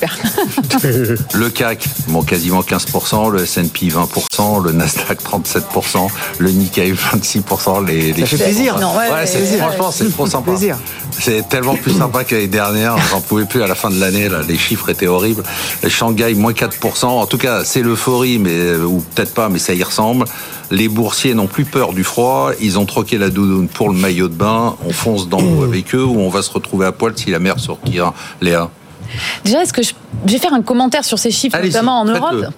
le CAC, bon, quasiment 15%, le S&P 20%, le Nasdaq 37%, le Nikkei 26%. Les, les ça fait plaisir. Non, ouais, franchement, c'est trop sympa. C'est tellement plus sympa que l'année dernière. J'en pouvais plus à la fin de l'année. Les chiffres étaient horribles. Les Shanghai, moins 4%. En tout cas, c'est l'euphorie, mais, ou peut-être pas, mais ça y ressemble. Les boursiers n'ont plus peur du froid. Ils ont troqué la doudoune pour le maillot de bain. On fonce dans l'eau avec eux ou on va se retrouver à poil si la mer sortira. Léa Déjà, est-ce que je... vais faire un commentaire sur ces chiffres, notamment en Europe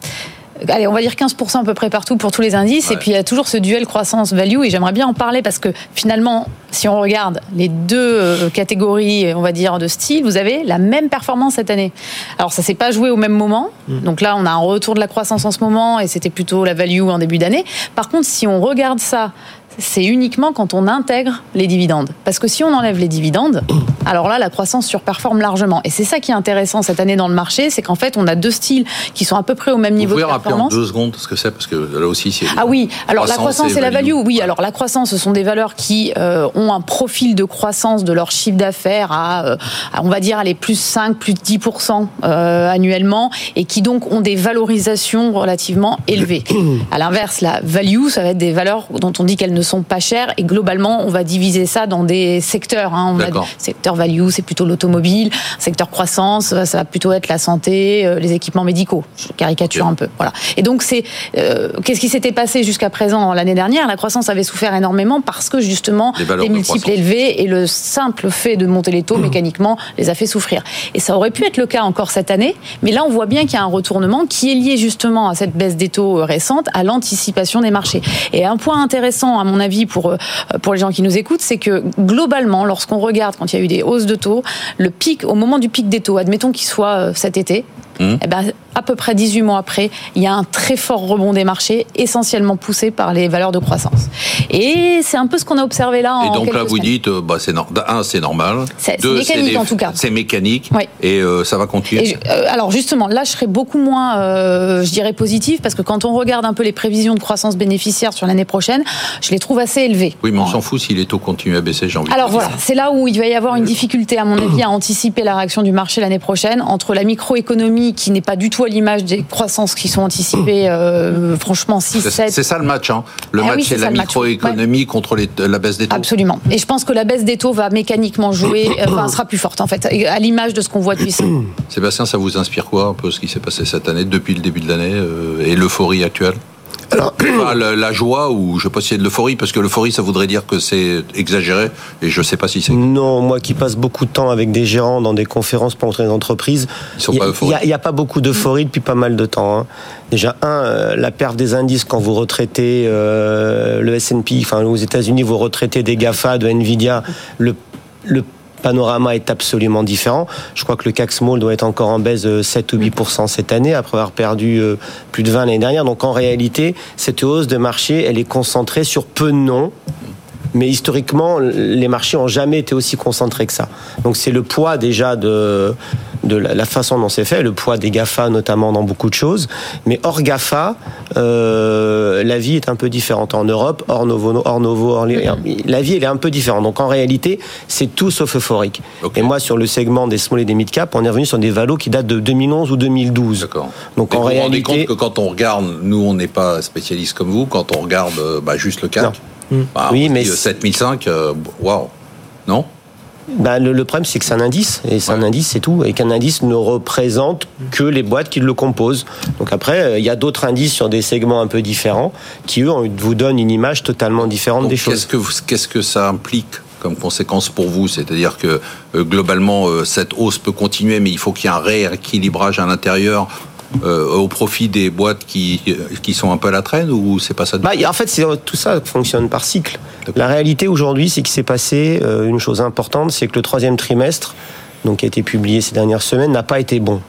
allez, on va dire 15% à peu près partout pour tous les indices. Et puis il y a toujours ce duel croissance-value. Et j'aimerais bien en parler parce que finalement, si on regarde les deux euh, catégories, on va dire, de style, vous avez la même performance cette année. Alors ça s'est pas joué au même moment. Mm. Donc là, on a un retour de la croissance en ce moment et c'était plutôt la value en début d'année. Par contre, si on regarde ça c'est uniquement quand on intègre les dividendes. Parce que si on enlève les dividendes, alors là, la croissance surperforme largement. Et c'est ça qui est intéressant cette année dans le marché, c'est qu'en fait, on a deux styles qui sont à peu près au même niveau de performance. Vous en deux secondes ce que c'est Parce que là aussi, c'est... Ah oui, alors la croissance et la value. Oui, alors la croissance, ce sont des valeurs qui euh, ont un profil de croissance de leur chiffre d'affaires à, euh, on va dire, les plus 5, plus 10% euh, annuellement, et qui donc ont des valorisations relativement élevées. À l'inverse, la value, ça va être des valeurs dont on dit qu'elles ne sont pas chères et globalement on va diviser ça dans des secteurs. Hein. On a secteur value, c'est plutôt l'automobile, secteur croissance, ça va plutôt être la santé, euh, les équipements médicaux. Je caricature un peu. Voilà. Et donc c'est euh, qu'est-ce qui s'était passé jusqu'à présent l'année dernière? La croissance avait souffert énormément parce que justement les, multiples élevés et le simple fait de monter les taux mécaniquement les a fait souffrir. Et ça aurait pu être le cas encore cette année, mais là on voit bien qu'il y a un retournement qui est lié justement à cette baisse des taux euh, récente, à l'anticipation des marchés. Et un point intéressant à mon avis pour, euh, pour les gens qui nous écoutent, c'est que globalement, lorsqu'on regarde quand il y a eu des hausses de taux, le pic, au moment du pic des taux, admettons qu'il soit euh, cet été, Mmh. Eh ben, à peu près 18 mois après, il y a un très fort rebond des marchés, essentiellement poussé par les valeurs de croissance. Et c'est un peu ce qu'on a observé là. Et donc là, vous dites, euh, bah, c'est un, c'est normal. C'est mécanique en tout cas. C'est mécanique. Et euh, ça va continuer. Euh, alors justement, là, je serais beaucoup moins, je dirais, positif parce que quand on regarde un peu les prévisions de croissance bénéficiaire sur l'année prochaine, je les trouve assez élevées. Oui, mais on s'en fout si les taux continuent à baisser, j'ai envie Alors voilà, c'est là où il va y avoir une difficulté, à mon avis, à anticiper la réaction du marché l'année prochaine entre la microéconomie qui n'est pas du tout à l'image des croissances qui sont anticipées, euh, franchement, 6-7. C'est ça le match. Hein. Le ah match, c'est la microéconomie contre la baisse des taux. Absolument. Et je pense que la baisse des taux va mécaniquement jouer, enfin, sera plus forte, en fait, à l'image de ce qu'on voit depuis. Sébastien, ça vous inspire quoi, un peu ce qui s'est passé cette année, depuis le début de l'année, euh, et l'euphorie actuelle? Alors, la, joie ou je sais pas si c'est de l'euphorie parce que l'euphorie ça voudrait dire que c'est exagéré et je sais pas si c'est. Non, moi qui passe beaucoup de temps avec des gérants dans des conférences pour entrer dans entreprises, il n'y a, pas beaucoup d'euphorie depuis pas mal de temps. Hein. Déjà un, euh, la perte des indices quand vous retraitez euh, le S&P, enfin aux États-Unis vous retraitez des Gafa, de Nvidia, le le panorama est absolument différent. Je crois que le CAC Small doit être encore en baisse de 7 ou 8% cette année, après avoir perdu euh, plus de 20 l'année dernière. Donc en réalité, cette hausse de marché, elle est concentrée sur peu de noms mais historiquement, les marchés ont jamais été aussi concentrés que ça. Donc c'est le poids déjà de, de la façon dont c'est fait, le poids des GAFA notamment dans beaucoup de choses. Mais hors GAFA, euh, la vie est un peu différente. En Europe, hors Novo, hors Novo, hors, la vie elle est un peu différente. Donc en réalité, c'est tout sauf euphorique. Et moi, sur le segment des small et des mid cap, on est revenu sur des valos qui datent de 2011 ou 2012. D'accord. Donc en vous réalité, vous rendez compte que quand on regarde, nous on n'est pas spécialistes comme vous, quand on regarde euh, bah, juste le CAC. Bah, oui, mais 7005, euh, waouh, non? Bah, le, problème, c'est que c'est un indice, et c'est un indice, c'est tout, et qu'un indice ne représente que les boîtes qui le composent. Donc après, euh, il y a d'autres indices sur des segments un peu différents qui, eux, vous donnent une image totalement différente des choses. Qu'est-ce que, ça implique comme conséquence pour vous? C'est-à-dire que euh, globalement, cette hausse peut continuer, mais il faut qu'il y ait un rééquilibrage à l'intérieur euh, au profit des boîtes qui, qui sont un peu à la traîne ou c'est pas ça bah, En fait, tout ça fonctionne par cycle. La réalité aujourd'hui, c'est qu'il s'est passé euh, une chose importante, c'est que le troisième trimestre, donc qui a été publié ces dernières semaines, n'a pas été bon.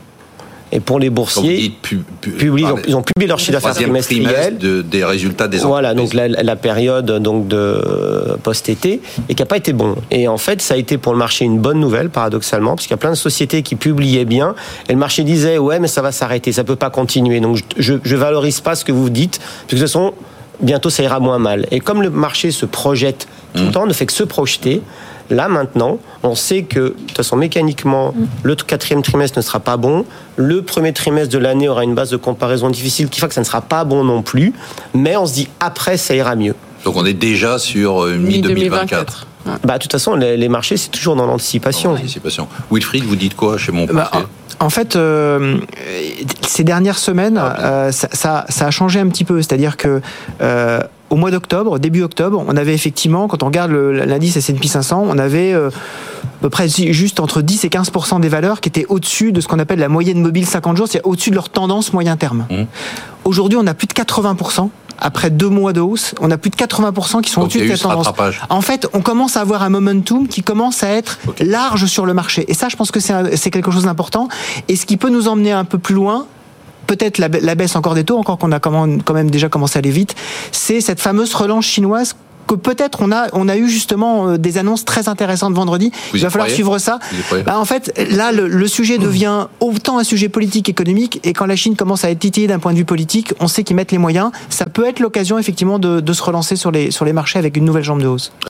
Et pour les boursiers, ils, ont, publié leur chiffre d'affaires trimestriel de, des résultats des Voilà, donc la, période donc de post-été et qui n'a pas été bon. Et en fait, ça a été pour le marché une bonne nouvelle, paradoxalement, parce qu'il y a plein de sociétés qui publiaient bien et le marché disait ouais, mais ça va s'arrêter, ça peut pas continuer. Donc je, je valorise pas ce que vous dites, parce que de toute façon, bientôt ça ira moins mal. Et comme le marché se projette tout le mmh. temps, ne fait que se projeter, Là maintenant, on sait que de toute façon mécaniquement, mm. le quatrième trimestre ne sera pas bon. Le premier trimestre de l'année aura une base de comparaison difficile qui fait que ça ne sera pas bon non plus. Mais on se dit après ça ira mieux. Donc on est déjà sur euh, mi-2024. Bah, de toute façon, les, marchés, c'est toujours dans l'anticipation. Wilfried, vous dites quoi chez mon bah, en fait, euh, ces dernières semaines, ah, euh, ça, ça, a changé un petit peu. C'est-à-dire que au mois d'octobre, début octobre, on avait effectivement, quand on regarde l'indice S&P 500, on avait euh, à peu près juste entre 10 et 15 des valeurs qui étaient au-dessus de ce qu'on appelle la moyenne mobile 50 jours, c'est-à-dire au-dessus de leur tendance moyen terme. Mmh. Aujourd'hui, on a plus de 80% après deux mois de hausse, on a plus de 80% qui sont au-dessus de cette tendance. En fait, on commence à avoir un momentum qui commence à être large sur le marché. Et ça, je pense que c'est quelque chose d'important. Et ce qui peut nous emmener un peu plus loin, peut-être la, baisse encore des taux, encore qu'on a quand même déjà commencé à aller vite, c'est cette fameuse relance chinoise que peut-être on a on a eu justement euh, des annonces très intéressantes vendredi. Il va falloir suivre ça. Bah, en fait, là le, sujet devient autant un sujet politique économique et quand la Chine commence à être titillée d'un point de vue politique, on sait qu'ils mettent les moyens. Ça peut être l'occasion effectivement de, de se relancer sur les sur les marchés avec une nouvelle jambe de hausse.